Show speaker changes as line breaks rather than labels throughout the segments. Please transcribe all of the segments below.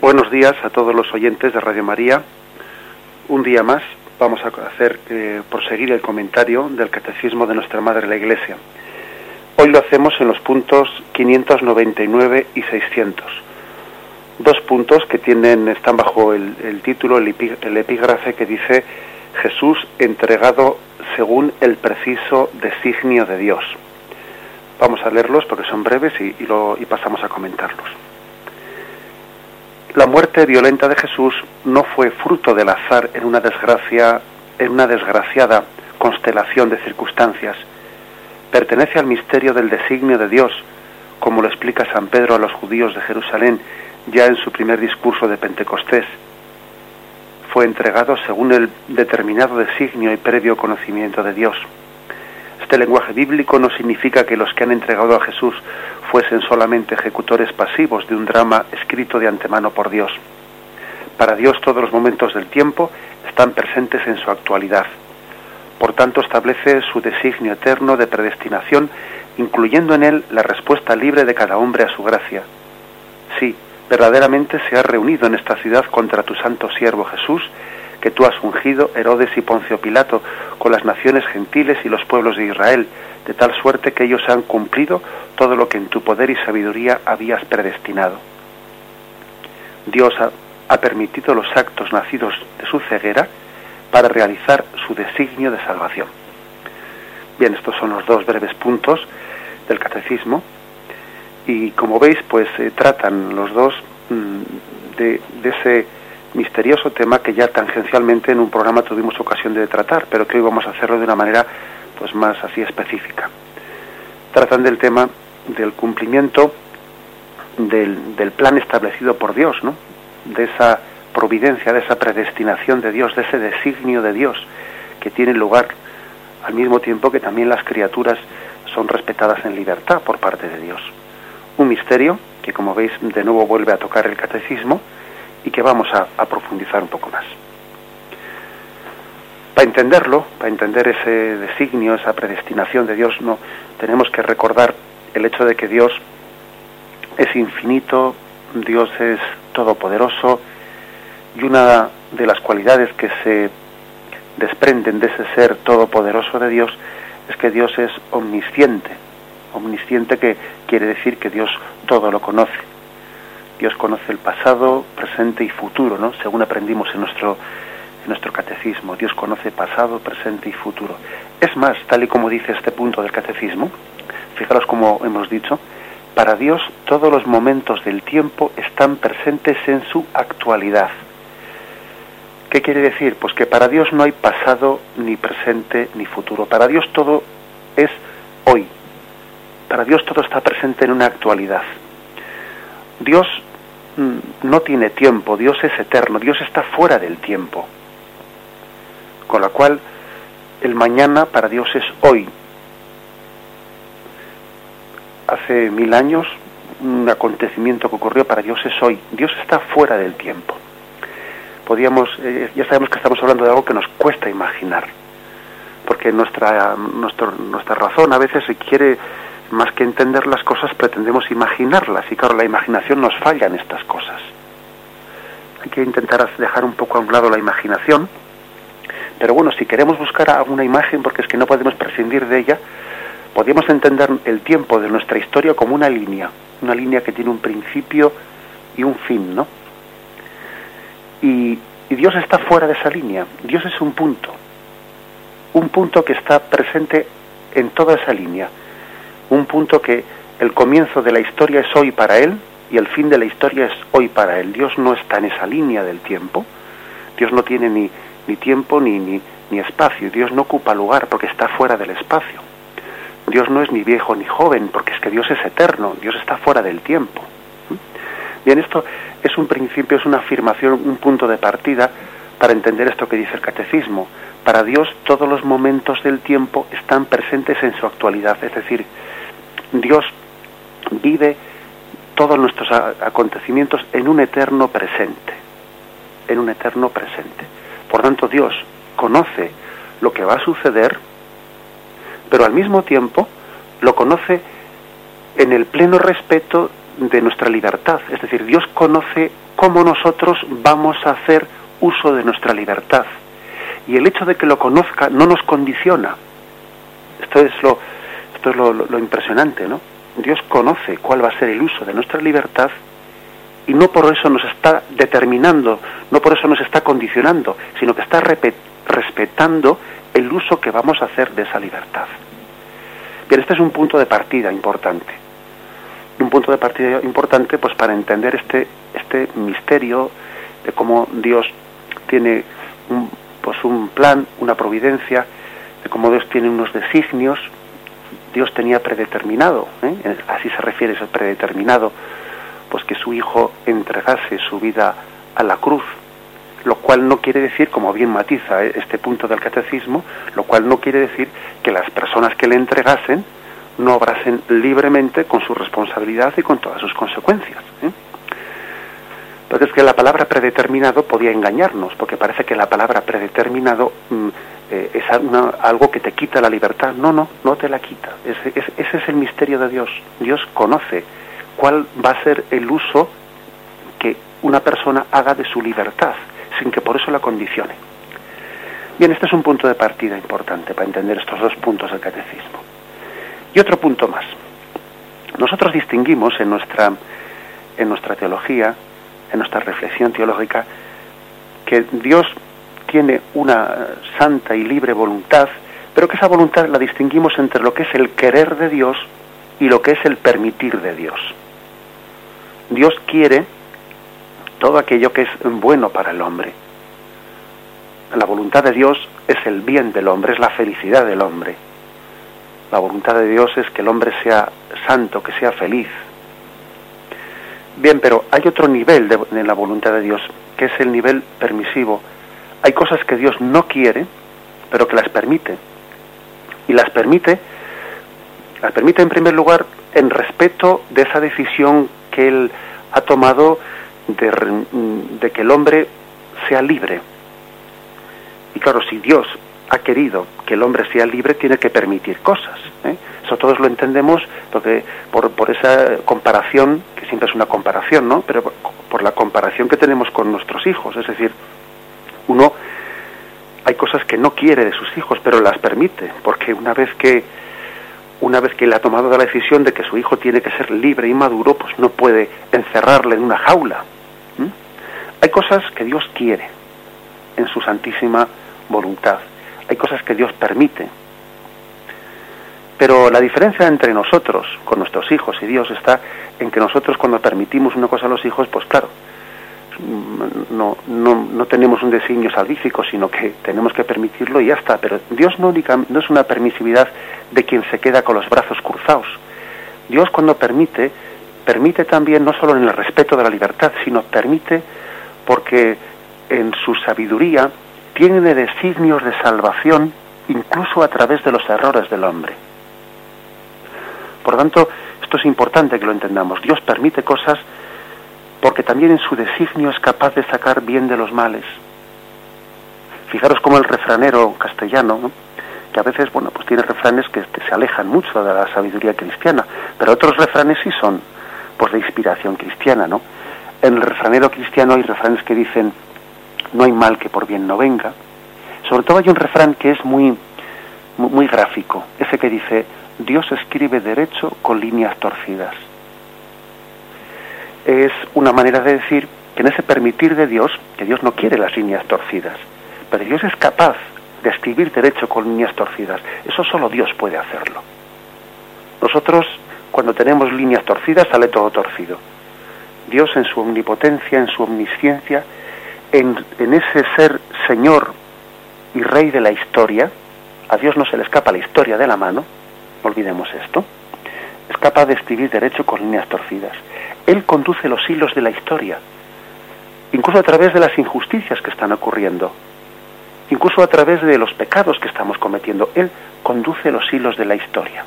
Buenos días a todos los oyentes de Radio María. Un día más vamos a hacer eh, proseguir el comentario del Catecismo de nuestra Madre la Iglesia. Hoy lo hacemos en los puntos 599 y 600. Dos puntos que tienen están bajo el, título, el, epígrafe que dice Jesús entregado según el preciso designio de Dios. Vamos a leerlos porque son breves y, y pasamos a comentarlos. La muerte violenta de Jesús no fue fruto del azar en una desgracia, en una desgraciada constelación de circunstancias. Pertenece al misterio del designio de Dios, como lo explica San Pedro a los judíos de Jerusalén ya en su primer discurso de Pentecostés. Fue entregado según el determinado designio y previo conocimiento de Dios. Este lenguaje bíblico no significa que los que han entregado a Jesús fuesen solamente ejecutores pasivos de un drama escrito de antemano por Dios. Para Dios todos los momentos del tiempo están presentes en su actualidad. Por tanto, establece su designio eterno de predestinación, incluyendo en él la respuesta libre de cada hombre a su gracia. Sí, verdaderamente se ha reunido en esta ciudad contra tu santo siervo Jesús, que tú has ungido Herodes y Poncio Pilato con las naciones gentiles y los pueblos de Israel, de tal suerte que ellos han cumplido todo lo que en tu poder y sabiduría habías predestinado. Dios ha, permitido los actos nacidos de su ceguera para realizar su designio de salvación. Bien, estos son los dos breves puntos del catecismo y como veis, pues eh, tratan los dos mm, de, de, ese misterioso tema que ya tangencialmente en un programa tuvimos ocasión de tratar, pero que hoy vamos a hacerlo de una manera pues más así específica. Tratan del tema del cumplimiento del, del plan establecido por Dios, ¿no? De esa providencia, de esa predestinación de Dios, de ese designio de Dios que tiene lugar al mismo tiempo que también las criaturas son respetadas en libertad por parte de Dios. Un misterio que, como veis, de nuevo vuelve a tocar el catecismo y que vamos a, profundizar un poco más. Para entenderlo, para entender ese designio, esa predestinación de Dios, no tenemos que recordar el hecho de que Dios es infinito, Dios es todopoderoso y una de las cualidades que se desprenden de ese ser todopoderoso de Dios es que Dios es omnisciente. Omnisciente que quiere decir que Dios todo lo conoce. Dios conoce el pasado, presente y futuro, ¿no? Según aprendimos en nuestro nuestro catecismo. Dios conoce pasado, presente y futuro. Es más, tal y como dice este punto del catecismo, fijaros como hemos dicho, para Dios todos los momentos del tiempo están presentes en su actualidad. ¿Qué quiere decir? Pues que para Dios no hay pasado, ni presente, ni futuro. Para Dios todo es hoy. Para Dios todo está presente en una actualidad. Dios no tiene tiempo, Dios es eterno, Dios está fuera del tiempo con la cual el mañana para Dios es hoy. Hace mil años un acontecimiento que ocurrió para Dios es hoy. Dios está fuera del tiempo. Podíamos, eh, ya sabemos que estamos hablando de algo que nos cuesta imaginar, porque nuestra, nuestra razón a veces se quiere, más que entender las cosas, pretendemos imaginarlas, y claro, la imaginación nos falla en estas cosas. Hay que intentar dejar un poco a un lado la imaginación. Pero bueno, si queremos buscar alguna imagen, porque es que no podemos prescindir de ella, podríamos entender el tiempo de nuestra historia como una línea, una línea que tiene un principio y un fin, ¿no? Y, y Dios está fuera de esa línea, Dios es un punto, un punto que está presente en toda esa línea, un punto que el comienzo de la historia es hoy para Él y el fin de la historia es hoy para Él. Dios no está en esa línea del tiempo, Dios no tiene ni ni tiempo ni, ni, espacio. Dios no ocupa lugar porque está fuera del espacio. Dios no es ni viejo ni joven porque es que Dios es eterno, Dios está fuera del tiempo. Bien, esto es un principio, es una afirmación, un punto de partida para entender esto que dice el catecismo. Para Dios todos los momentos del tiempo están presentes en su actualidad, es decir, Dios vive todos nuestros acontecimientos en un eterno presente, en un eterno presente. Por tanto, Dios conoce lo que va a suceder, pero al mismo tiempo lo conoce en el pleno respeto de nuestra libertad. Es decir, Dios conoce cómo nosotros vamos a hacer uso de nuestra libertad. Y el hecho de que lo conozca no nos condiciona. Esto es lo, esto es lo, impresionante, ¿no? Dios conoce cuál va a ser el uso de nuestra libertad y no por eso nos está determinando, no por eso nos está condicionando, sino que está respetando el uso que vamos a hacer de esa libertad. Bien, este es un punto de partida importante. Un punto de partida importante pues para entender este, este misterio de cómo Dios tiene un, pues un plan, una providencia, de cómo Dios tiene unos designios, Dios tenía predeterminado, ¿eh? así se refiere ese predeterminado, pues que su Hijo entregase su vida a la cruz, lo cual no quiere decir, como bien matiza ¿eh? este punto del catecismo, lo cual no quiere decir que las personas que le entregasen no obrasen libremente con su responsabilidad y con todas sus consecuencias. ¿eh? Porque es que la palabra predeterminado podía engañarnos, porque parece que la palabra predeterminado mm, eh, es algo que te quita la libertad. No, no, no te la quita. Ese, ese es el misterio de Dios. Dios conoce cuál va a ser el uso que una persona haga de su libertad, sin que por eso la condicione. Bien, este es un punto de partida importante para entender estos dos puntos del catecismo. Y otro punto más. Nosotros distinguimos en nuestra, en nuestra teología en nuestra reflexión teológica que Dios tiene una santa y libre voluntad, pero que esa voluntad la distinguimos entre lo que es el querer de Dios y lo que es el permitir de Dios. Dios quiere todo aquello que es bueno para el hombre. La voluntad de Dios es el bien del hombre, es la felicidad del hombre. La voluntad de Dios es que el hombre sea santo, que sea feliz, Bien, pero hay otro nivel de, la voluntad de Dios, que es el nivel permisivo. Hay cosas que Dios no quiere, pero que las permite. Y las permite, las permite en primer lugar en respeto de esa decisión que Él ha tomado de, que el hombre sea libre. Y claro, si Dios ha querido que el hombre sea libre, tiene que permitir cosas. ¿eh? Eso todos lo entendemos porque por, esa comparación siempre es una comparación, ¿no? Pero por, la comparación que tenemos con nuestros hijos, es decir, uno hay cosas que no quiere de sus hijos, pero las permite, porque una vez que una vez que él ha tomado la decisión de que su hijo tiene que ser libre y maduro, pues no puede encerrarle en una jaula. Hay cosas que Dios quiere en su santísima voluntad. Hay cosas que Dios permite. Pero la diferencia entre nosotros, con nuestros hijos y Dios, está en que nosotros cuando permitimos una cosa a los hijos, pues claro, no, no, no tenemos un designio salvífico, sino que tenemos que permitirlo y ya está. Pero Dios no, no es una permisividad de quien se queda con los brazos cruzados. Dios cuando permite, permite también no solo en el respeto de la libertad, sino permite porque en su sabiduría tiene designios de salvación incluso a través de los errores del hombre. Por tanto, esto es importante que lo entendamos. Dios permite cosas porque también en su designio es capaz de sacar bien de los males. Fijaros como el refranero castellano, que a veces, bueno, pues tiene refranes que se alejan mucho de la sabiduría cristiana, pero otros refranes sí son, pues, de inspiración cristiana, ¿no? En el refranero cristiano hay refranes que dicen, no hay mal que por bien no venga. Sobre todo hay un refrán que es muy, muy gráfico, ese que dice, Dios escribe derecho con líneas torcidas. Es una manera de decir que en ese permitir de Dios, que Dios no quiere las líneas torcidas, pero Dios es capaz de escribir derecho con líneas torcidas. Eso solo Dios puede hacerlo. Nosotros, cuando tenemos líneas torcidas, sale todo torcido. Dios en su omnipotencia, en su omnisciencia, en, en ese ser Señor y Rey de la historia, a Dios no se le escapa la historia de la mano, olvidemos esto, es capaz de escribir derecho con líneas torcidas. Él conduce los hilos de la historia, incluso a través de las injusticias que están ocurriendo, incluso a través de los pecados que estamos cometiendo. Él conduce los hilos de la historia.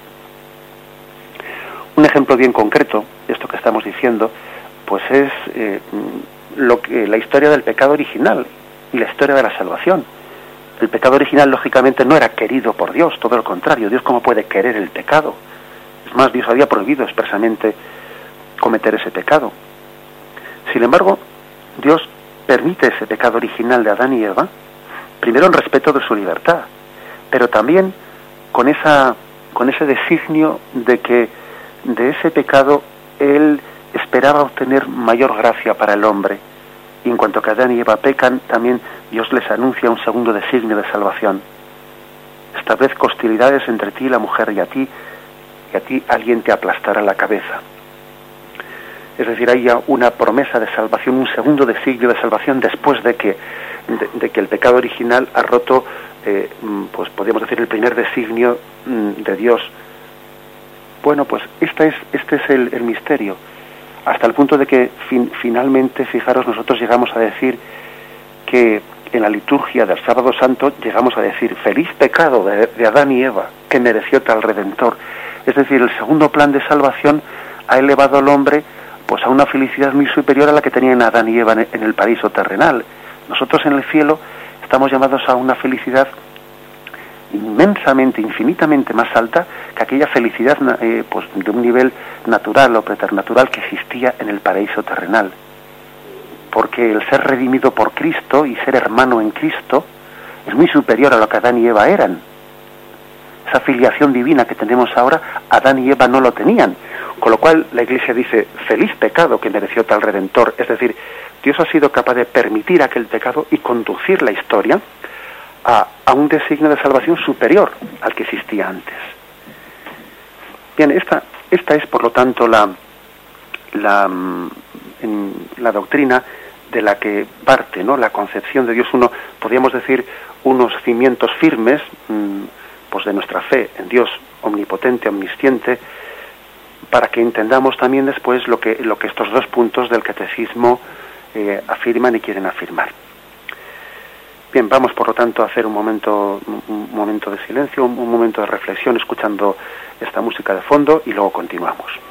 Un ejemplo bien concreto de esto que estamos diciendo, pues es eh, lo que, la historia del pecado original y la historia de la salvación el pecado original, lógicamente, no era querido por Dios, todo lo contrario. Dios, ¿cómo puede querer el pecado? Más, Dios había prohibido expresamente cometer ese pecado. Sin embargo, Dios permite ese pecado original de Adán y Eva, primero en respeto de su libertad, pero también con esa con ese designio de que de ese pecado él esperaba obtener mayor gracia para el hombre. Y en cuanto que Adán y Eva pecan, también Dios les anuncia un segundo designio de salvación. vez hostilidades entre ti y la mujer y a ti, y a ti alguien te aplastará la cabeza. Es decir, hay ya una promesa de salvación, un segundo designio de salvación después de que, de que el pecado original ha roto eh, mm, pues podríamos decir el primer designio mm, de Dios. Bueno, pues este es, este es el, misterio, hasta el punto de que finalmente, fijaros, nosotros llegamos a decir que en la liturgia del sábado santo llegamos a decir, feliz pecado de Adán y Eva, que mereció tal redentor. Es decir, el segundo plan de salvación ha elevado al hombre pues a una felicidad muy superior a la que tenían Adán y Eva en el paraíso terrenal. Nosotros en el cielo estamos llamados a una felicidad inmensamente, infinitamente más alta que aquella felicidad eh, pues, de un nivel natural o preternatural que existía en el paraíso terrenal. Porque el ser redimido por Cristo y ser hermano en Cristo es muy superior a lo que Adán y Eva eran. Esa filiación divina que tenemos ahora, Adán y Eva no lo tenían. Con lo cual la Iglesia dice, feliz pecado que mereció tal redentor. Es decir, Dios ha sido capaz de permitir aquel pecado y conducir la historia a, un designio de salvación superior al que existía antes. Bien, esta, esta es por lo tanto la, la, mm, la doctrina de la que parte ¿no? la concepción de Dios, uno, podríamos decir, unos cimientos firmes mm, pues de nuestra fe en Dios omnipotente, omnisciente, para que entendamos también después lo que, lo que estos dos puntos del catecismo eh, afirman y quieren afirmar. Bien, vamos por lo tanto a hacer un momento, un momento de silencio, un momento de reflexión escuchando esta música de fondo y luego continuamos.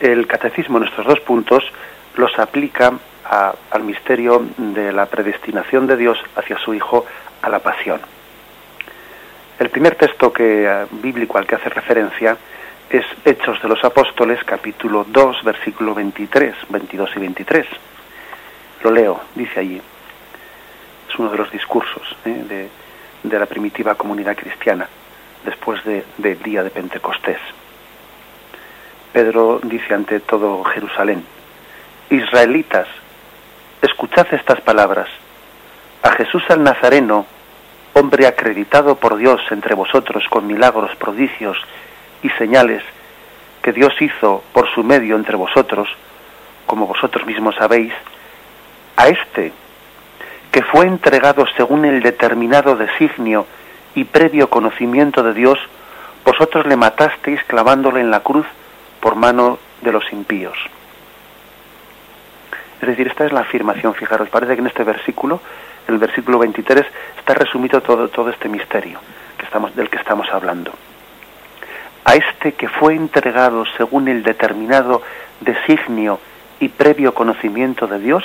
El catecismo en estos dos puntos los aplica al misterio de la predestinación de Dios hacia su Hijo a la pasión. El primer texto que, eh, bíblico al que hace referencia es Hechos de los Apóstoles, capítulo 2, versículo 23, 22 y 23. Lo leo, dice allí. Es uno de los discursos ¿eh? de, la primitiva comunidad cristiana después del de día de Pentecostés. Pedro dice ante todo Jerusalén, Israelitas, escuchad estas palabras. A Jesús el Nazareno, hombre acreditado por Dios entre vosotros con milagros, prodigios y señales que Dios hizo por su medio entre vosotros, como vosotros mismos sabéis, a este, que fue entregado según el determinado designio y previo conocimiento de Dios, vosotros le matasteis clavándole en la cruz por mano de los impíos. Es decir, esta es la afirmación, fijaros, parece que en este versículo, el versículo 23, está resumido todo, todo este misterio que estamos, del que estamos hablando. A este que fue entregado según el determinado designio y previo conocimiento de Dios,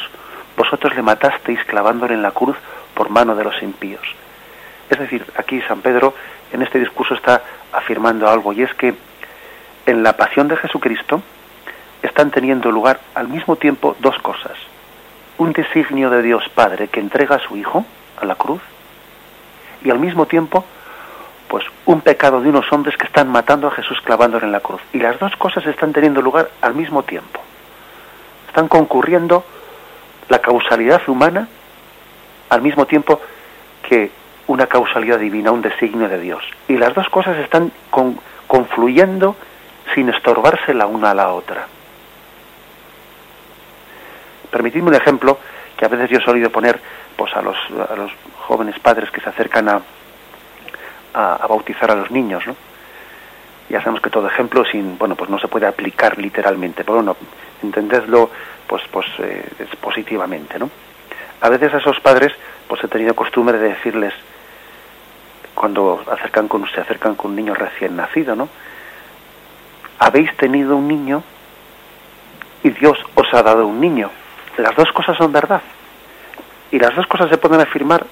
vosotros le matasteis clavándole en la cruz por mano de los impíos. Es decir, aquí San Pedro en este discurso está afirmando algo y es que en la pasión de Jesucristo, están teniendo lugar al mismo tiempo dos cosas. Un designio de Dios Padre que entrega a su Hijo a la cruz y al mismo tiempo pues un pecado de unos hombres que están matando a Jesús clavándole en la cruz. Y las dos cosas están teniendo lugar al mismo tiempo. Están concurriendo la causalidad humana al mismo tiempo que una causalidad divina, un designio de Dios. Y las dos cosas están confluyendo sin estorbarse la una a la otra. Permitidme un ejemplo que a veces yo he solido poner pues, a, los, a los jóvenes padres que se acercan a, a, bautizar a los niños. ¿no? Ya sabemos que todo ejemplo sin, bueno, pues no se puede aplicar literalmente, pero bueno, entendedlo pues, pues eh, positivamente. ¿no? A veces a esos padres pues he tenido costumbre de decirles, cuando acercan con, se acercan con un niño recién nacido, ¿no? Habéis tenido un niño y Dios os ha dado un niño. Las dos cosas son verdad. Y las dos cosas se pueden afirmar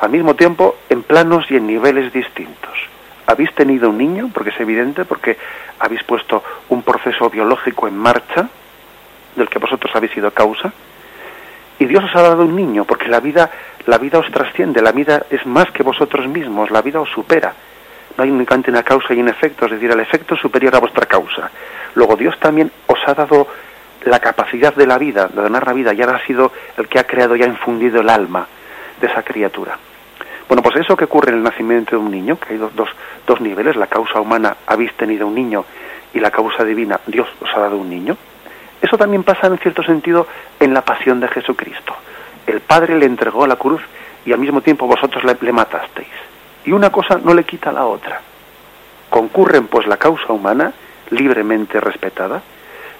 al mismo tiempo en planos y en niveles distintos. Habéis tenido un niño, porque es evidente, porque habéis puesto un proceso biológico en marcha, del que vosotros habéis sido causa, y Dios os ha dado un niño, porque la vida, la vida os trasciende, la vida es más que vosotros mismos, la vida os supera. Hay únicamente una causa y un efecto, es decir, el efecto es superior a vuestra causa. Luego Dios también os ha dado la capacidad de la vida, de donar la vida, ya ha sido el que ha creado y ha infundido el alma de esa criatura. Bueno, pues eso que ocurre en el nacimiento de un niño, que hay dos, dos, dos niveles, la causa humana, habéis tenido un niño, y la causa divina, Dios os ha dado un niño. Eso también pasa en cierto sentido en la pasión de Jesucristo. El Padre le entregó la cruz y al mismo tiempo vosotros le matasteis. Y una cosa no le quita a la otra. Concurren pues la causa humana, libremente respetada,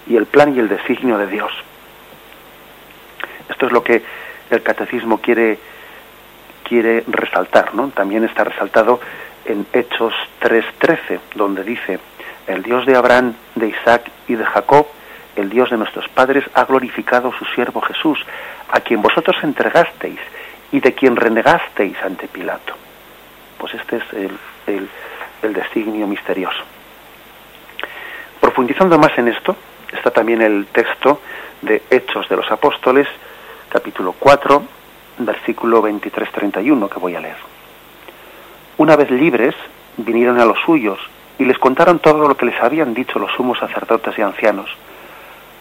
y el plan y el designio de Dios. Esto es lo que el catecismo quiere, quiere resaltar, ¿no? También está resaltado en Hechos 3.13, donde dice, el Dios de Abraham, de Isaac y de Jacob, el Dios de nuestros padres, ha glorificado su siervo Jesús, a quien vosotros entregasteis y de quien renegasteis ante Pilato. Pues este es el, designio misterioso. Profundizando más en esto, está también el texto de Hechos de los Apóstoles, capítulo 4, versículo 23-31, que voy a leer. Una vez libres, vinieron a los suyos y les contaron todo lo que les habían dicho los sumos sacerdotes y ancianos.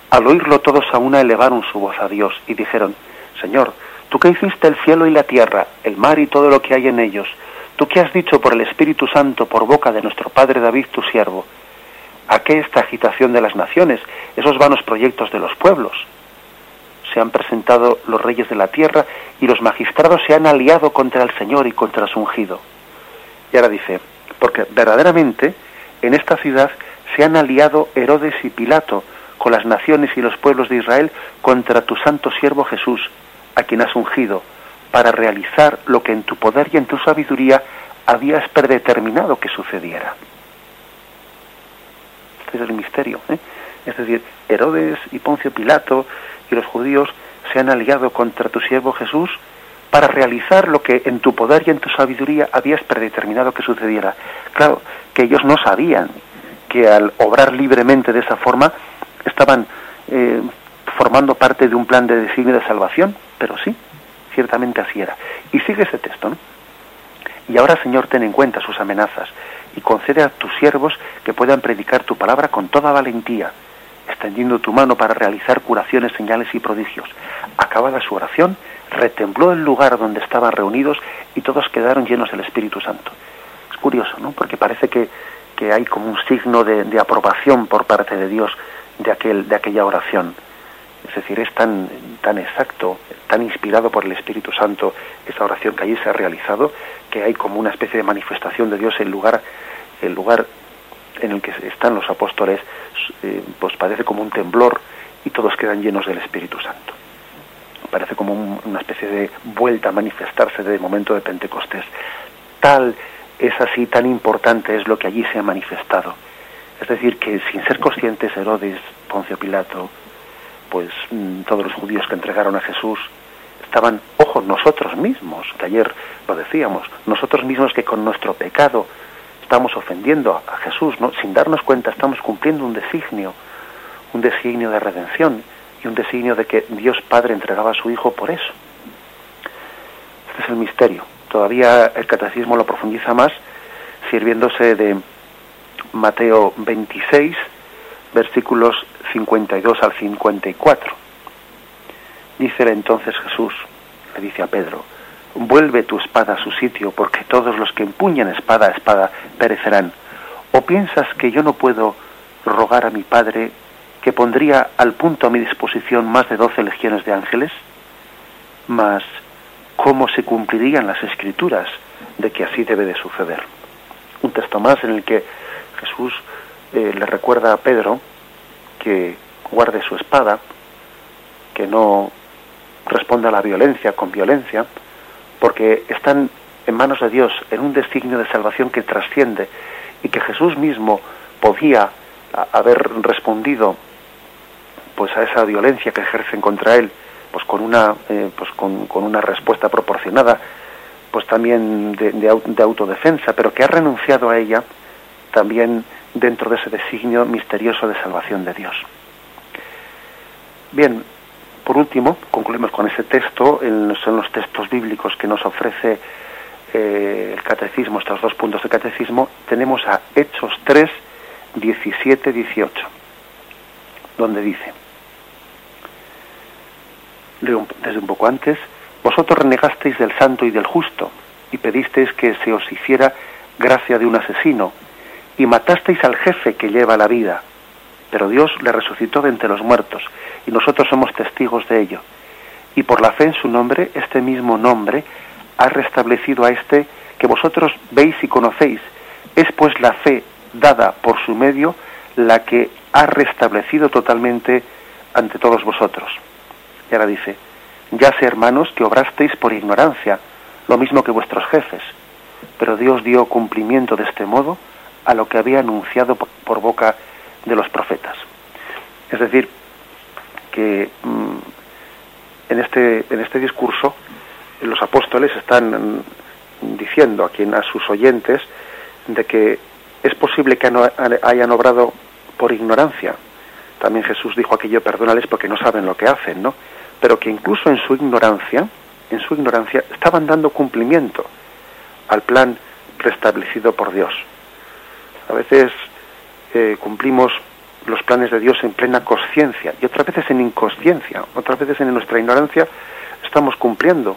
Al oírlo todos a una elevaron su voz a Dios y dijeron, Señor, tú que hiciste el cielo y la tierra, el mar y todo lo que hay en ellos, tú que has dicho por el Espíritu Santo por boca de nuestro Padre David tu siervo, ¿A qué esta agitación de las naciones, esos vanos proyectos de los pueblos? Se han presentado los reyes de la tierra y los magistrados se han aliado contra el Señor y contra su ungido. Y ahora dice, porque verdaderamente en esta ciudad se han aliado Herodes y Pilato con las naciones y los pueblos de Israel contra tu santo siervo Jesús, a quien has ungido, para realizar lo que en tu poder y en tu sabiduría habías predeterminado que sucediera. Este es el misterio. ¿eh? Es decir, Herodes y Poncio Pilato y los judíos se han aliado contra tu siervo Jesús para realizar lo que en tu poder y en tu sabiduría habías predeterminado que sucediera. Claro, que ellos no sabían que al obrar libremente de esa forma estaban eh, formando parte de un plan de designio de salvación, pero sí, ciertamente así era. Y sigue ese texto, ¿no? Y ahora, Señor, ten en cuenta sus amenazas y concede a tus siervos que puedan predicar tu palabra con toda valentía, extendiendo tu mano para realizar curaciones, señales y prodigios. Acabada su oración, retembló el lugar donde estaban reunidos y todos quedaron llenos del Espíritu Santo. Es curioso, ¿no? Porque parece que, que hay como un signo de, de, aprobación por parte de Dios de, aquel, de aquella oración. Es decir, es tan, tan exacto, tan inspirado por el Espíritu Santo esa oración que allí se ha realizado, que hay como una especie de manifestación de Dios en lugar, el lugar en el que están los apóstoles, eh, pues parece como un temblor y todos quedan llenos del Espíritu Santo. Parece como un, una especie de vuelta a manifestarse del momento de Pentecostés. Tal es así, tan importante es lo que allí se ha manifestado. Es decir, que sin ser conscientes Herodes, Poncio Pilato, pues mm, todos los judíos que entregaron a Jesús estaban, ojo, nosotros mismos, que ayer lo decíamos, nosotros mismos que con nuestro pecado estamos ofendiendo a Jesús, ¿no? sin darnos cuenta estamos cumpliendo un designio, un designio de redención y un designio de que Dios Padre entregaba a su Hijo por eso. Este es el misterio. Todavía el catecismo lo profundiza más sirviéndose de Mateo 26, versículos 52 al 54. Dícele entonces Jesús, le dice a Pedro, vuelve tu espada a su sitio, porque todos los que empuñan espada a espada perecerán. ¿O piensas que yo no puedo rogar a mi Padre que pondría al punto a mi disposición más de doce legiones de ángeles? Mas, ¿cómo se cumplirían las escrituras de que así debe de suceder? Un texto más en el que Jesús eh, le recuerda a Pedro que guarde su espada, que no responda a la violencia con violencia, porque están en manos de Dios en un designio de salvación que trasciende y que Jesús mismo podía haber respondido pues a esa violencia que ejercen contra él pues con una eh, pues con, con, una respuesta proporcionada pues también de, de, de autodefensa pero que ha renunciado a ella también dentro de ese designio misterioso de salvación de Dios. Bien, por último, concluimos con ese texto, son los textos bíblicos que nos ofrece eh, el catecismo, estos dos puntos de catecismo, tenemos a Hechos 3, 17, 18, donde dice, desde un poco antes, vosotros renegasteis del santo y del justo, y pedisteis que se os hiciera gracia de un asesino, y matasteis al jefe que lleva la vida, pero Dios le resucitó de entre los muertos, y nosotros somos testigos de ello. Y por la fe en su nombre, este mismo nombre ha restablecido a este que vosotros veis y conocéis. Es pues la fe dada por su medio la que ha restablecido totalmente ante todos vosotros. Y ahora dice, ya sé hermanos que obrasteis por ignorancia, lo mismo que vuestros jefes, pero Dios dio cumplimiento de este modo a lo que había anunciado por, boca de los profetas. Es decir, que mm, en, este, en este discurso los apóstoles están diciendo a, quien, a sus oyentes de que es posible que hayan obrado por ignorancia. También Jesús dijo aquello, perdónales porque no saben lo que hacen, ¿no? Pero que incluso en su ignorancia, en su ignorancia, estaban dando cumplimiento al plan restablecido por Dios. A veces eh, cumplimos los planes de Dios en plena conciencia y otras veces en inconsciencia, otras veces en nuestra ignorancia estamos cumpliendo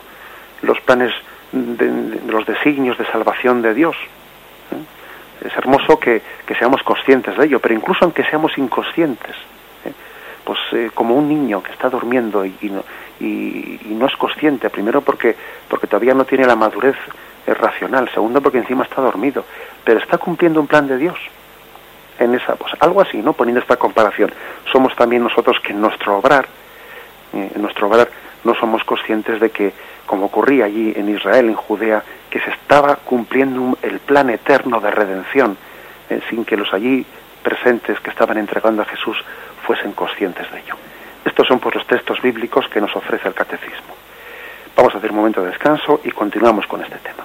los planes de, los designios de salvación de Dios. ¿eh? Es hermoso que, que, seamos conscientes de ello, pero incluso aunque seamos inconscientes, ¿eh? pues como un niño que está durmiendo y, y, no, y, no, es consciente, primero porque, porque todavía no tiene la madurez racional, segundo porque encima está dormido, pero está cumpliendo un plan de Dios en esa, pues algo así, ¿no? Poniendo esta comparación. Somos también nosotros que en nuestro obrar, eh, en nuestro obrar, no somos conscientes de que, como ocurría allí en Israel, en Judea, que se estaba cumpliendo el plan eterno de redención, eh, sin que los allí presentes que estaban entregando a Jesús fuesen conscientes de ello. Estos son pues los textos bíblicos que nos ofrece el catecismo. Vamos a hacer un momento de descanso y continuamos con este tema.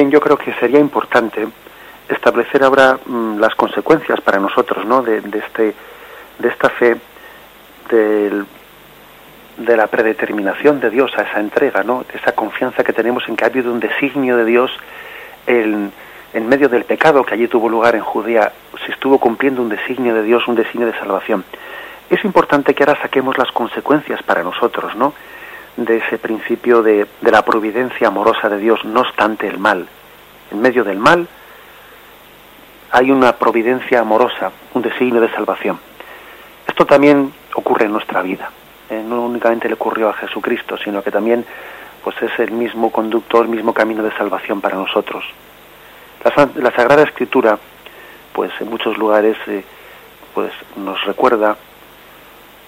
Bien, yo creo que sería importante establecer ahora mm, las consecuencias para nosotros, ¿no? De, este, de esta fe, del, de la predeterminación de Dios a esa entrega, ¿no? Esa confianza que tenemos en que ha habido un designio de Dios en, en medio del pecado que allí tuvo lugar en Judea, se estuvo cumpliendo un designio de Dios, un designio de salvación. Es importante que ahora saquemos las consecuencias para nosotros, ¿no? De ese principio de, de, la providencia amorosa de Dios, no obstante el mal. En medio del mal hay una providencia amorosa, un designio de salvación. Esto también ocurre en nuestra vida. Eh, no únicamente le ocurrió a Jesucristo, sino que también pues es el mismo conductor, el mismo camino de salvación para nosotros. La, la Sagrada Escritura, pues en muchos lugares, eh, pues nos recuerda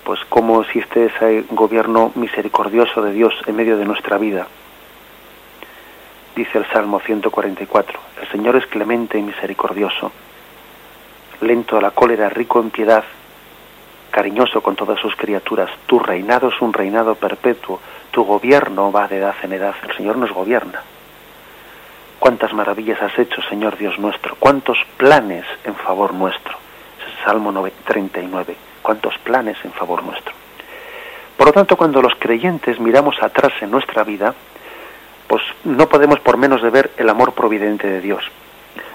pues cómo existe ese gobierno misericordioso de Dios en medio de nuestra vida. Dice el Salmo 144, el Señor es clemente y misericordioso, lento a la cólera, rico en piedad, cariñoso con todas sus criaturas. Tu reinado es un reinado perpetuo, tu gobierno va de edad en edad, el Señor nos gobierna. Cuántas maravillas has hecho, Señor Dios nuestro, cuántos planes en favor nuestro. Es el Salmo 39 cuántos planes en favor nuestro. Por lo tanto, cuando los creyentes miramos atrás en nuestra vida, pues no podemos por menos de ver el amor providente de Dios.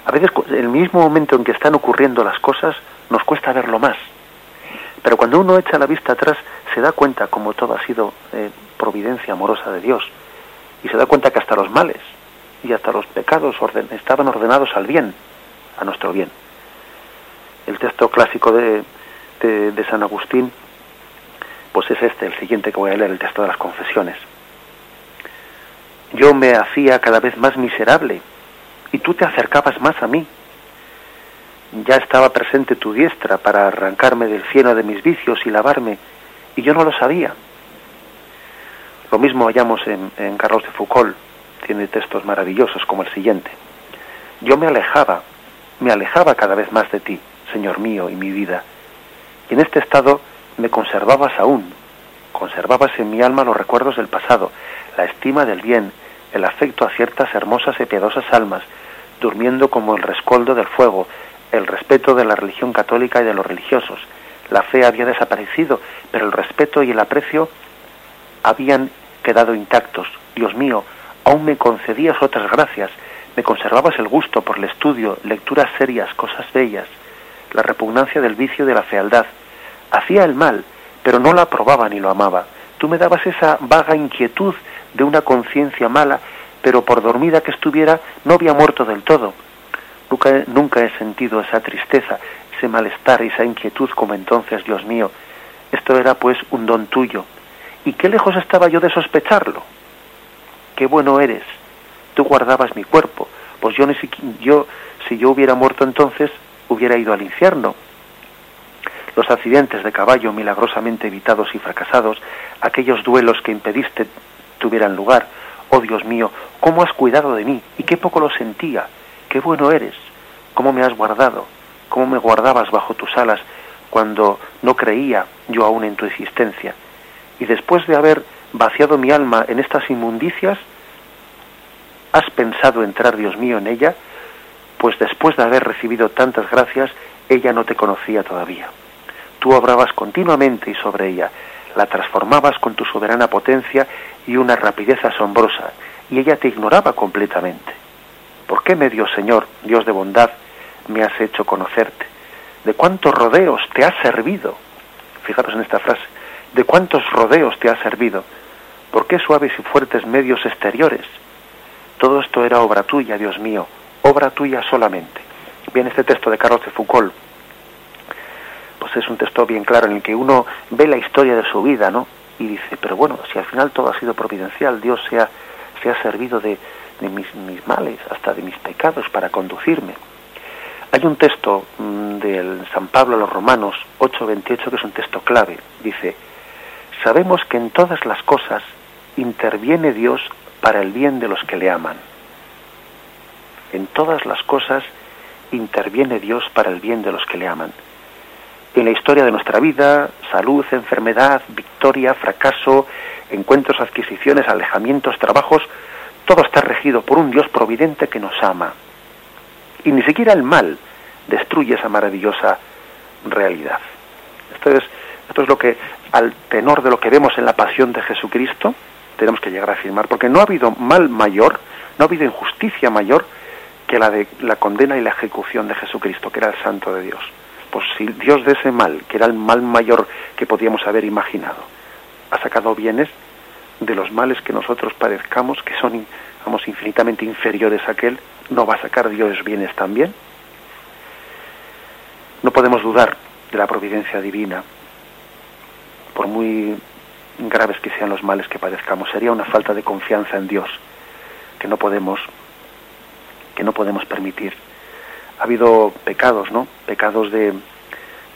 A veces, en el mismo momento en que están ocurriendo las cosas, nos cuesta verlo más. Pero cuando uno echa la vista atrás, se da cuenta como todo ha sido eh, providencia amorosa de Dios. Y se da cuenta que hasta los males y hasta los pecados estaban ordenados al bien, a nuestro bien. El texto clásico de, de, San Agustín, pues es este, el siguiente que voy a leer, el texto de las confesiones. Yo me hacía cada vez más miserable y tú te acercabas más a mí. Ya estaba presente tu diestra para arrancarme del cielo de mis vicios y lavarme, y yo no lo sabía. Lo mismo hallamos en, en Carlos de Foucault, tiene textos maravillosos como el siguiente. Yo me alejaba, me alejaba cada vez más de ti, Señor mío y mi vida, y en este estado me conservabas aún, conservabas en mi alma los recuerdos del pasado, la estima del bien, el afecto a ciertas hermosas y piadosas almas, durmiendo como el rescoldo del fuego, el respeto de la religión católica y de los religiosos. La fe había desaparecido, pero el respeto y el aprecio habían quedado intactos. Dios mío, aún me concedías otras gracias, me conservabas el gusto por el estudio, lecturas serias, cosas bellas la repugnancia del vicio de la fealdad. Hacía el mal, pero no lo aprobaba ni lo amaba. Tú me dabas esa vaga inquietud de una conciencia mala, pero por dormida que estuviera no había muerto del todo. Nunca, nunca he sentido esa tristeza, ese malestar, esa inquietud como entonces, Dios mío. Esto era pues un don tuyo. ¿Y qué lejos estaba yo de sospecharlo? Qué bueno eres. Tú guardabas mi cuerpo. Pues yo, yo si yo hubiera muerto entonces, hubiera ido al infierno. Los accidentes de caballo milagrosamente evitados y fracasados, aquellos duelos que impediste tuvieran lugar. Oh Dios mío, cómo has cuidado de mí y qué poco lo sentía. Qué bueno eres. Cómo me has guardado. Cómo me guardabas bajo tus alas cuando no creía yo aún en tu existencia. Y después de haber vaciado mi alma en estas inmundicias, ¿has pensado entrar, Dios mío, en ella? Pues después de haber recibido tantas gracias, ella no te conocía todavía. Tú obrabas continuamente y sobre ella, la transformabas con tu soberana potencia y una rapidez asombrosa, y ella te ignoraba completamente. ¿Por qué medio, Señor, Dios de bondad, me has hecho conocerte? ¿De cuántos rodeos te ha servido? Fijaros en esta frase. ¿De cuántos rodeos te ha servido? ¿Por qué suaves y fuertes medios exteriores? Todo esto era obra tuya, Dios mío, obra tuya solamente. Bien, este texto de Carlos de Foucault pues es un texto bien claro en el que uno ve la historia de su vida, ¿no? Y dice, pero bueno, si al final todo ha sido providencial, Dios se ha, se ha servido de, mis, males, hasta de mis pecados para conducirme. Hay un texto mm, del San Pablo a los Romanos 8:28 que es un texto clave. Dice, sabemos que en todas las cosas interviene Dios para el bien de los que le aman. En todas las cosas interviene Dios para el bien de los que le aman en la historia de nuestra vida, salud, enfermedad, victoria, fracaso, encuentros, adquisiciones, alejamientos, trabajos, todo está regido por un Dios providente que nos ama. Y ni siquiera el mal destruye esa maravillosa realidad. Esto es, esto es lo que, al tenor de lo que vemos en la pasión de Jesucristo, tenemos que llegar a afirmar, porque no ha habido mal mayor, no ha habido injusticia mayor que la de la condena y la ejecución de Jesucristo, que era el santo de Dios. Pues si Dios de ese mal, que era el mal mayor que podíamos haber imaginado, ha sacado bienes de los males que nosotros padezcamos, que son infinitamente inferiores a aquel, ¿no va a sacar Dios bienes también? No podemos dudar de la providencia divina, por muy graves que sean los males que padezcamos. Sería una falta de confianza en Dios que no podemos que no podemos permitir ha habido pecados, ¿no? Pecados de,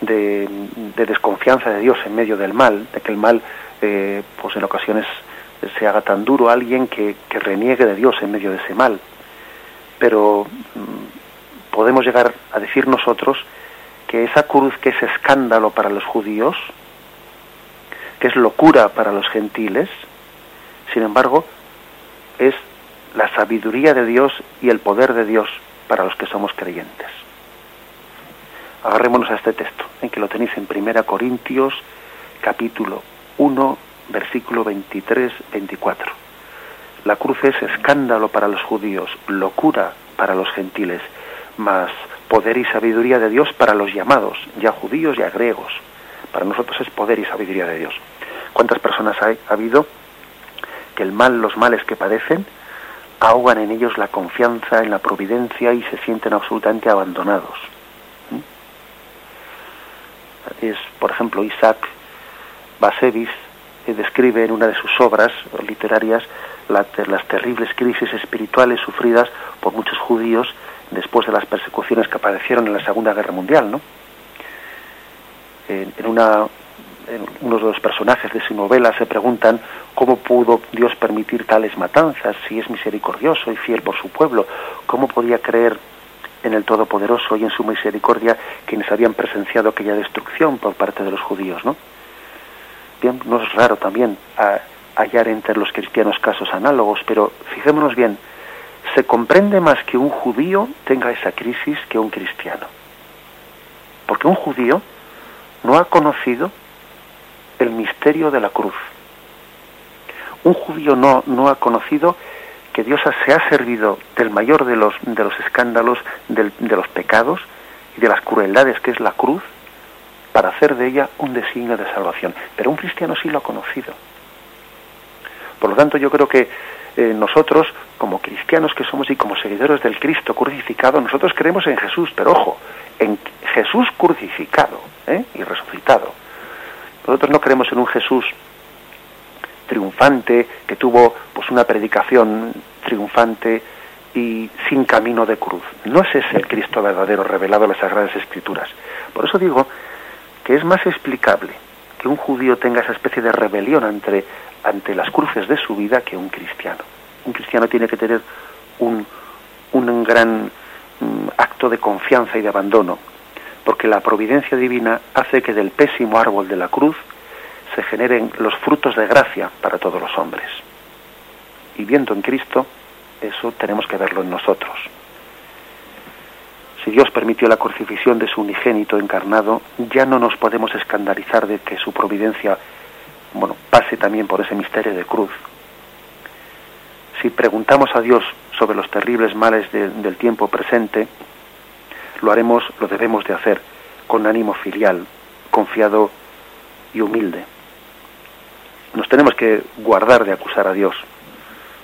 de, desconfianza de Dios en medio del mal, de que el mal, eh, pues en ocasiones se haga tan duro a alguien que, que reniegue de Dios en medio de ese mal. Pero mm, podemos llegar a decir nosotros que esa cruz que es escándalo para los judíos, que es locura para los gentiles, sin embargo, es la sabiduría de Dios y el poder de Dios para los que somos creyentes. Agarrémonos a este texto, en que lo tenéis en 1 Corintios capítulo 1, versículo 23-24. La cruz es escándalo para los judíos, locura para los gentiles, mas poder y sabiduría de Dios para los llamados, ya judíos, ya griegos. Para nosotros es poder y sabiduría de Dios. ¿Cuántas personas ha habido que el mal, los males que padecen, ahogan en ellos la confianza en la providencia y se sienten absolutamente abandonados. ¿Mm? Es, por ejemplo, Isaac Bashevis que describe en una de sus obras literarias las terribles crisis espirituales sufridas por muchos judíos después de las persecuciones que aparecieron en la Segunda Guerra Mundial, ¿no? en una unos de los personajes de su novela se preguntan cómo pudo Dios permitir tales matanzas, si es misericordioso y fiel por su pueblo, cómo podía creer en el Todopoderoso y en su misericordia quienes habían presenciado aquella destrucción por parte de los judíos, ¿no? Bien, no es raro también hallar entre los cristianos casos análogos, pero fijémonos bien, se comprende más que un judío tenga esa crisis que un cristiano. Porque un judío no ha conocido el misterio de la cruz. Un judío no, no ha conocido que Dios se ha servido del mayor de los, de los escándalos, de los pecados y de las crueldades que es la cruz, para hacer de ella un designio de salvación. Pero un cristiano sí lo ha conocido. Por lo tanto, yo creo que eh, nosotros, como cristianos que somos y como seguidores del Cristo crucificado, nosotros creemos en Jesús, pero ojo, en Jesús crucificado ¿eh? y resucitado. Nosotros no creemos en un Jesús triunfante que tuvo pues una predicación triunfante y sin camino de cruz. No es ese el Cristo verdadero revelado en las Sagradas Escrituras. Por eso digo que es más explicable que un judío tenga esa especie de rebelión ante, ante las cruces de su vida que un cristiano. Un cristiano tiene que tener un, un gran mm, acto de confianza y de abandono, porque la providencia divina hace que del pésimo árbol de la cruz se generen los frutos de gracia para todos los hombres. Y viendo en Cristo, eso tenemos que verlo en nosotros. Si Dios permitió la crucifixión de su unigénito encarnado, ya no nos podemos escandalizar de que su providencia bueno, pase también por ese misterio de cruz. Si preguntamos a Dios sobre los terribles males del tiempo presente, lo haremos, lo debemos de hacer con ánimo filial, confiado y humilde. Nos tenemos que guardar de acusar a Dios.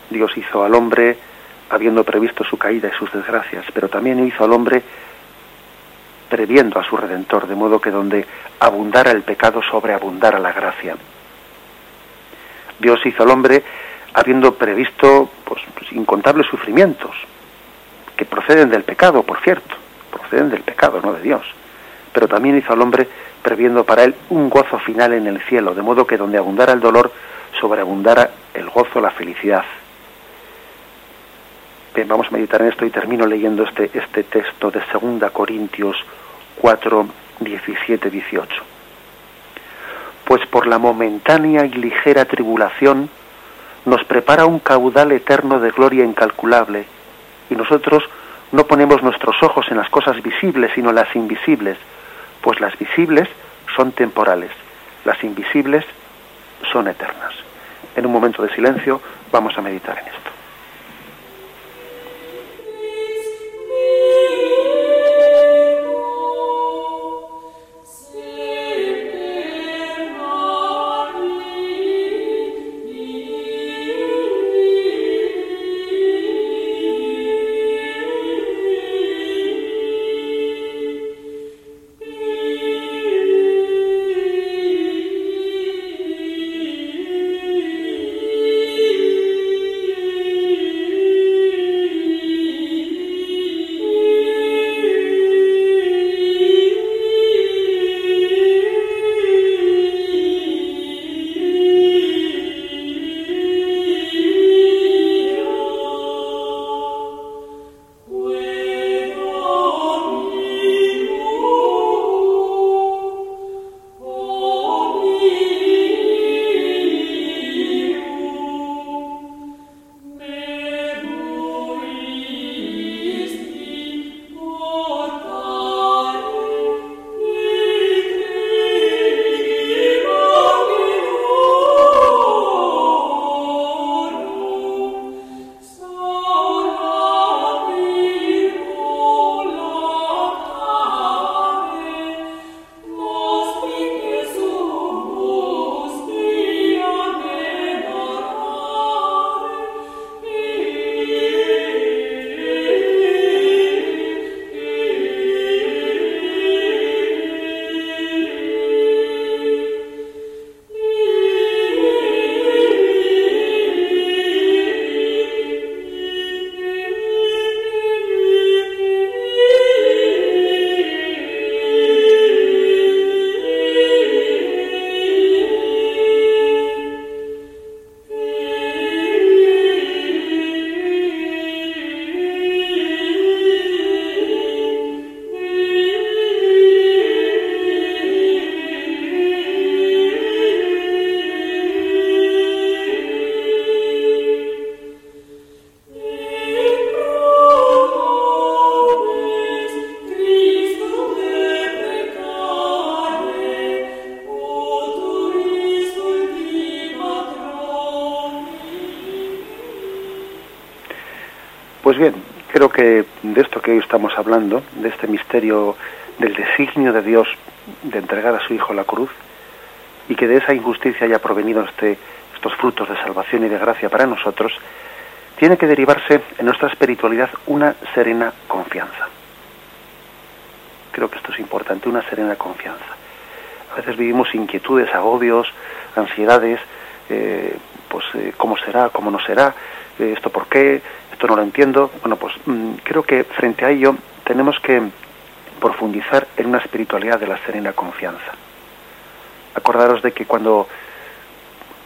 Dios hizo al hombre habiendo previsto su caída y sus desgracias, pero también hizo al hombre previendo a su Redentor, de modo que donde abundara el pecado, sobreabundara la gracia. Dios hizo al hombre habiendo previsto pues, incontables sufrimientos, que proceden del pecado, por cierto, proceden del pecado, no de Dios, pero también hizo al hombre previendo para él un gozo final en el cielo, de modo que donde abundara el dolor, sobreabundara el gozo, la felicidad vamos a meditar en esto y termino leyendo este, este texto de 2 Corintios 4, 17, 18. Pues por la momentánea y ligera tribulación nos prepara un caudal eterno de gloria incalculable, y nosotros no ponemos nuestros ojos en las cosas visibles, sino en las invisibles, pues las visibles son temporales, las invisibles son eternas. En un momento de silencio vamos a meditar en esto. Hablando, de este misterio del designio de Dios de entregar a su Hijo la cruz, y que de esa injusticia haya provenido este, estos frutos de salvación y de gracia para nosotros, tiene que derivarse en nuestra espiritualidad una serena confianza. Creo que esto es importante, una serena confianza. A veces vivimos inquietudes, agobios, ansiedades, eh, pues eh, cómo será, cómo no será, eh, esto por qué, esto no lo entiendo. Bueno, pues mm, creo que frente a ello tenemos que profundizar en una espiritualidad de la serena confianza. Acordaros de que cuando,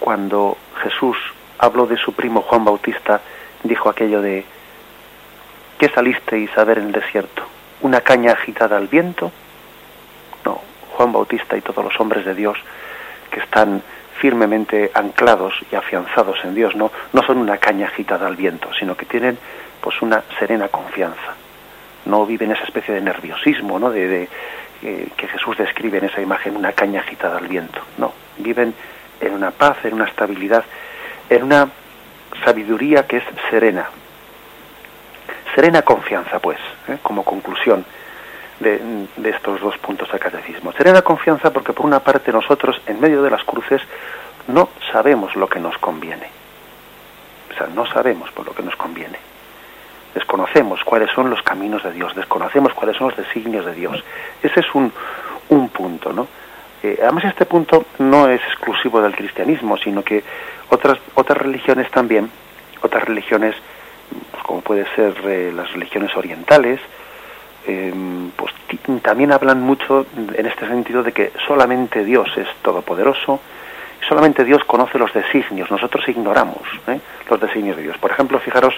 cuando Jesús habló de su primo Juan Bautista, dijo aquello de, ¿qué salisteis a ver en el desierto? ¿Una caña agitada al viento? No, Juan Bautista y todos los hombres de Dios que están firmemente anclados y afianzados en Dios, no, no son una caña agitada al viento, sino que tienen pues una serena confianza. No viven esa especie de nerviosismo, ¿no? De, eh, que Jesús describe en esa imagen, una caña agitada al viento. No, viven en una paz, en una estabilidad, en una sabiduría que es serena. Serena confianza, pues, ¿eh? como conclusión de, estos dos puntos del catecismo. Serena confianza porque por una parte nosotros en medio de las cruces no sabemos lo que nos conviene. O sea, no sabemos por lo que nos conviene. Desconocemos cuáles son los caminos de Dios, desconocemos cuáles son los designios de Dios. Ese es un, un punto, ¿no? Eh, además este punto no es exclusivo del cristianismo, sino que otras, otras religiones también, otras religiones, pues, como puede ser eh, las religiones orientales, Em, pues también hablan mucho en este sentido de que solamente Dios es todopoderoso, y solamente Dios conoce los designios, nosotros ignoramos ¿eh? los designios de Dios. Por ejemplo, fijaros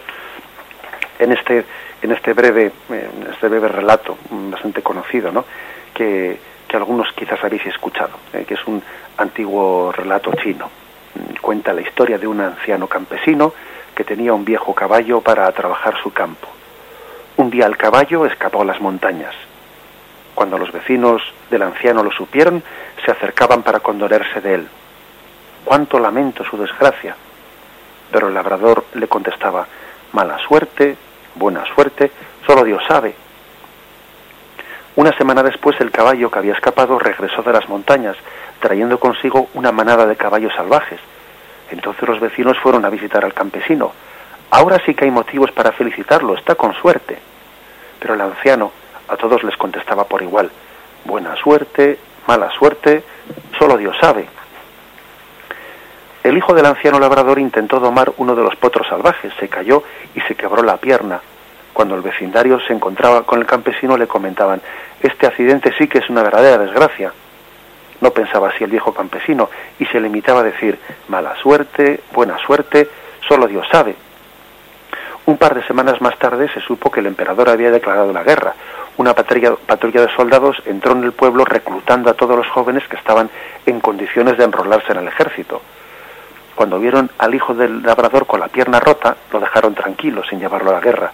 en este en este breve en este breve relato bastante conocido, ¿no? que, que algunos quizás habéis escuchado, ¿eh? que es un antiguo relato chino. Cuenta la historia de un anciano campesino que tenía un viejo caballo para trabajar su campo un día el caballo escapó a las montañas. Cuando los vecinos del anciano lo supieron, se acercaban para condolerse de él. Cuánto lamento su desgracia. Pero el labrador le contestaba, mala suerte, buena suerte, solo Dios sabe. Una semana después el caballo que había escapado regresó de las montañas, trayendo consigo una manada de caballos salvajes. Entonces los vecinos fueron a visitar al campesino. Ahora sí que hay motivos para felicitarlo, está con suerte. Pero el anciano a todos les contestaba por igual, buena suerte, mala suerte, solo Dios sabe. El hijo del anciano labrador intentó domar uno de los potros salvajes, se cayó y se quebró la pierna. Cuando el vecindario se encontraba con el campesino le comentaban, este accidente sí que es una verdadera desgracia. No pensaba así el viejo campesino y se limitaba a decir, mala suerte, buena suerte, solo Dios sabe. Un par de semanas más tarde se supo que el emperador había declarado la guerra. Una patrulla, de soldados entró en el pueblo reclutando a todos los jóvenes que estaban en condiciones de enrolarse en el ejército. Cuando vieron al hijo del labrador con la pierna rota, lo dejaron tranquilo, sin llevarlo a la guerra.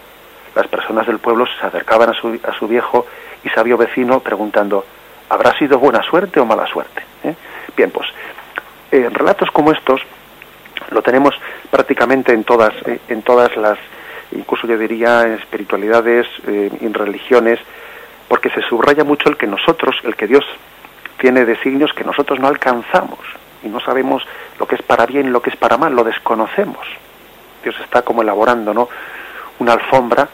Las personas del pueblo se acercaban a su, a su viejo y sabio vecino preguntando, ¿habrá sido buena suerte o mala suerte? ¿Eh? Bien, pues en relatos como estos lo tenemos prácticamente en todas, eh, en todas las incluso yo diría en espiritualidades, eh, en religiones, porque se subraya mucho el que nosotros, el que Dios tiene designios que nosotros no alcanzamos y no sabemos lo que es para bien lo que es para mal, lo desconocemos. Dios está como elaborando, ¿no? Una alfombra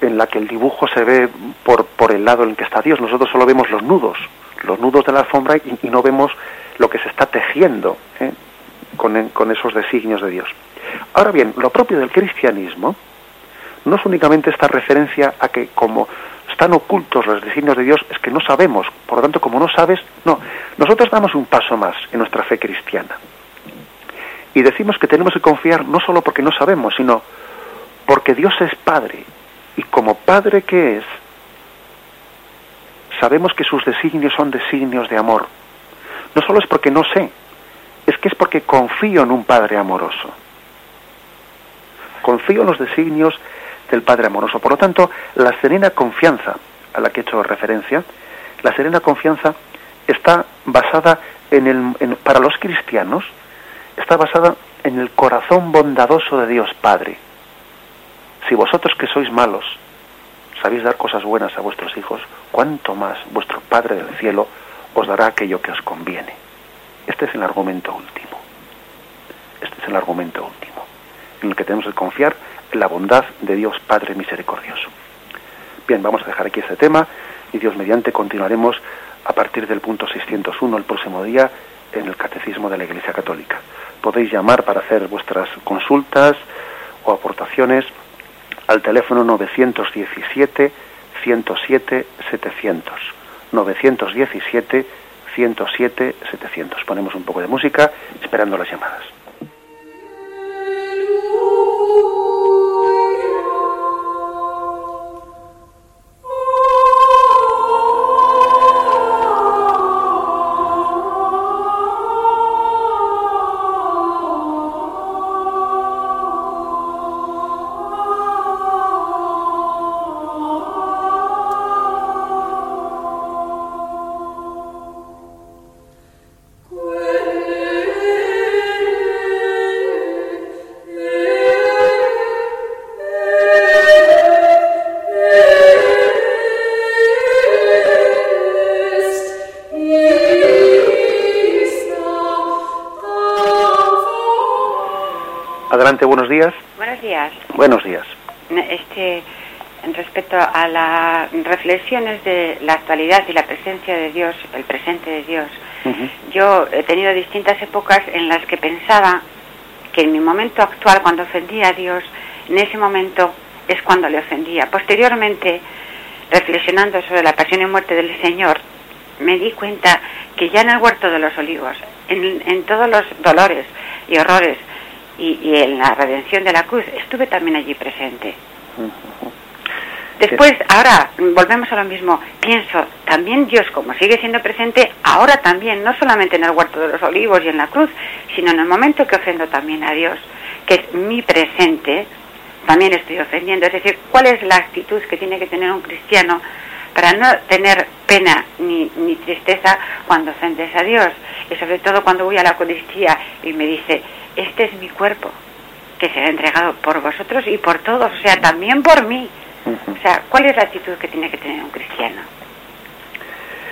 en la que el dibujo se ve por, por el lado en el que está Dios. Nosotros solo vemos los nudos, los nudos de la alfombra y, no vemos lo que se está tejiendo ¿eh? con, con esos designios de Dios. Ahora bien, lo propio del cristianismo no es únicamente esta referencia a que como están ocultos los designios de Dios, es que no sabemos. Por lo tanto, como no sabes, no. Nosotros damos un paso más en nuestra fe cristiana. Y decimos que tenemos que confiar no solo porque no sabemos, sino porque Dios es Padre. Y como Padre que es, sabemos que sus designios son designios de amor. No solo es porque no sé, es que es porque confío en un Padre amoroso confío en los designios del Padre amoroso. Por lo tanto, la serena confianza a la que he hecho referencia, la serena confianza está basada en el, para los cristianos, está basada en el corazón bondadoso de Dios Padre. Si vosotros que sois malos sabéis dar cosas buenas a vuestros hijos, cuánto más vuestro Padre del cielo os dará aquello que os conviene. Este es el argumento último. Este es el argumento último en el que tenemos que confiar en la bondad de Dios Padre misericordioso. Bien, vamos a dejar aquí este tema y Dios mediante continuaremos a partir del punto 601 el próximo día en el Catecismo de la Iglesia Católica. Podéis llamar para hacer vuestras consultas o aportaciones al teléfono 917 107 700. 917 107 700. Ponemos un poco de música esperando las llamadas. Buenos días.
Este, respecto a las reflexiones de la actualidad y la presencia de Dios, el presente de Dios, yo he tenido distintas épocas en las que pensaba que en mi momento actual, cuando ofendía a Dios, en ese momento es cuando le ofendía. Posteriormente, reflexionando sobre la pasión y muerte del Señor, me di cuenta que ya en el huerto de los olivos, en, en todos los dolores y horrores y, en la redención de la cruz estuve también allí presente. Después, ahora, volvemos a lo mismo, pienso, también Dios, como sigue siendo presente, ahora también, no solamente en el huerto de los olivos y en la cruz, sino en el momento que ofendo también a Dios, que es mi presente, también estoy ofendiendo. Es decir, ¿cuál es la actitud que tiene que tener un cristiano para no tener pena ni, ni tristeza cuando ofendes a Dios? Y sobre todo cuando voy a la Eucaristía y me dice, este es mi cuerpo, que se ha entregado por vosotros y por todos, o sea, también por mí. O sea, ¿cuál es la actitud que tiene que tener un cristiano?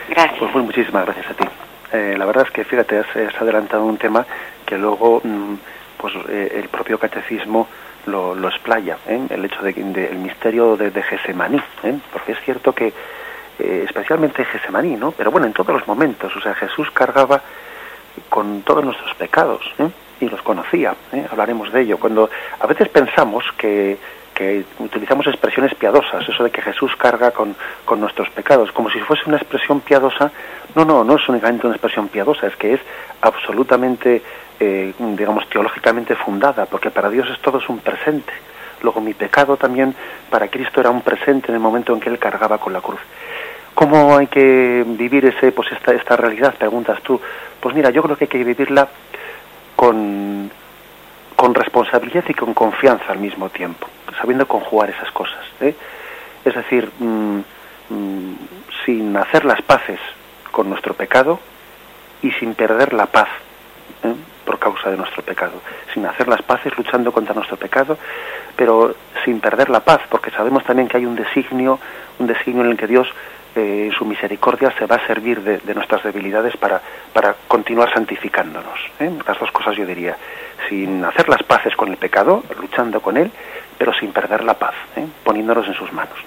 Gracias.
Pues, pues muchísimas gracias a ti. Eh, la verdad es que, fíjate, has, adelantado un tema que luego, mm, pues eh, el propio catecismo lo, lo explaya, ¿eh? el hecho de, el misterio de, de Gesemaní, porque es cierto que, especialmente en Gesemaní, ¿no? Pero bueno, en todos los momentos, o sea, Jesús cargaba con todos nuestros pecados, y los conocía. ¿eh? Hablaremos de ello. Cuando a veces pensamos que, que, utilizamos expresiones piadosas, eso de que Jesús carga con, con, nuestros pecados, como si fuese una expresión piadosa. No, no, no es únicamente una expresión piadosa, es que es absolutamente, eh, digamos, teológicamente fundada, porque para Dios es todo es un presente. Luego mi pecado también para Cristo era un presente en el momento en que Él cargaba con la cruz. ¿Cómo hay que vivir ese, pues esta, esta realidad? Preguntas tú. Pues mira, yo creo que hay que vivirla con, con responsabilidad y con confianza al mismo tiempo, sabiendo conjugar esas cosas. ¿eh? Es decir, mm, mm, sin hacer las paces con nuestro pecado y sin perder la paz ¿eh? por causa de nuestro pecado, sin hacer las paces luchando contra nuestro pecado, pero sin perder la paz, porque sabemos también que hay un designio, un designio en el que Dios en su misericordia se va a servir de, nuestras debilidades para, para continuar santificándonos. ¿eh? Las dos cosas yo diría, sin hacer las paces con el pecado, luchando con él, pero sin perder la paz, ¿eh? poniéndonos en sus manos.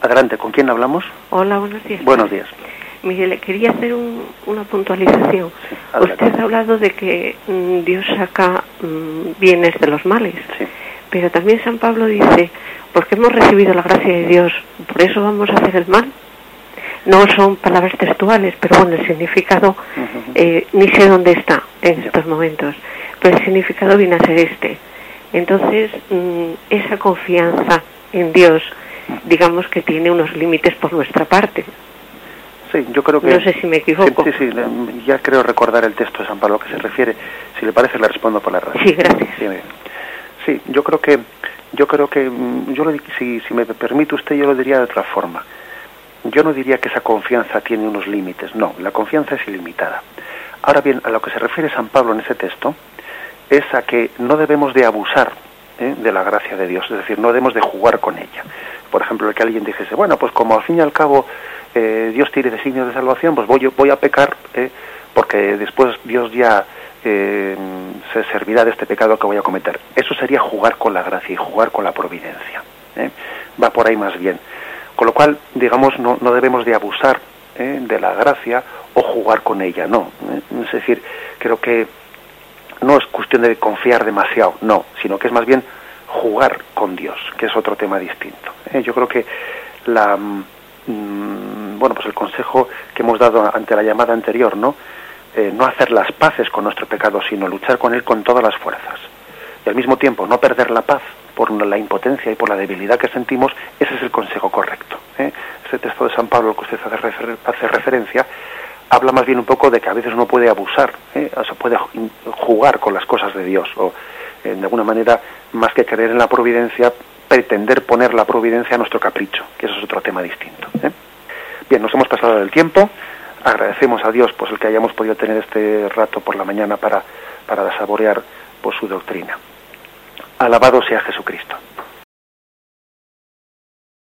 Adelante, ¿con quién hablamos?
Hola, buenos días.
Buenos días.
Mire, le quería hacer una puntualización. Usted ha hablado de que mm, Dios saca mm, bienes de los males, pero también San Pablo dice, porque hemos recibido la gracia de Dios, por eso vamos a hacer el mal. No son palabras textuales, pero bueno, el significado eh, ni sé dónde está en estos momentos, pero el significado viene a ser este. Entonces, mm, esa confianza en Dios, digamos que tiene unos límites por nuestra parte.
Sí, yo creo que...
No sé si me equivoco.
Sí, sí, ya creo recordar el texto de San Pablo que se refiere. Si le parece, le respondo por la radio.
Sí, gracias.
Sí, yo creo que yo creo que, mm, yo lo, si, si me permite usted, yo lo diría de otra forma. Yo no diría que esa confianza tiene unos límites, no, la confianza es ilimitada. Ahora bien, a lo que se refiere San Pablo en ese texto es a que no debemos de abusar ¿eh? de la gracia de Dios, es decir, no debemos de jugar con ella. Por ejemplo, que alguien dijese, bueno, pues como al fin y al cabo eh, Dios tiene designios de salvación, pues voy, voy a pecar, ¿eh? porque después Dios ya eh, se servirá de este pecado que voy a cometer. Eso sería jugar con la gracia y jugar con la providencia. ¿eh? Va por ahí más bien. Con lo cual, digamos, no, no debemos de abusar ¿eh? de la gracia o jugar con ella, no. Es decir, creo que no es cuestión de confiar demasiado, no, sino que es más bien jugar con Dios, que es otro tema distinto. Yo creo que la mm, bueno, pues el consejo que hemos dado ante la llamada anterior, ¿no? Eh, no hacer las paces con nuestro pecado, sino luchar con él con todas las fuerzas. Y al mismo tiempo no perder la paz por la impotencia y por la debilidad que sentimos, ese es el consejo correcto. ¿eh? Ese texto de San Pablo al que usted hace, referencia habla más bien un poco de que a veces uno puede abusar, ¿eh? o puede jugar con las cosas de Dios, o de alguna manera, más que creer en la providencia, pretender poner la providencia a nuestro capricho, que eso es otro tema distinto. Bien, nos hemos pasado del tiempo agradecemos a Dios pues el que hayamos podido tener este rato por la mañana para, para saborear por pues, su doctrina. Alabado sea Jesucristo.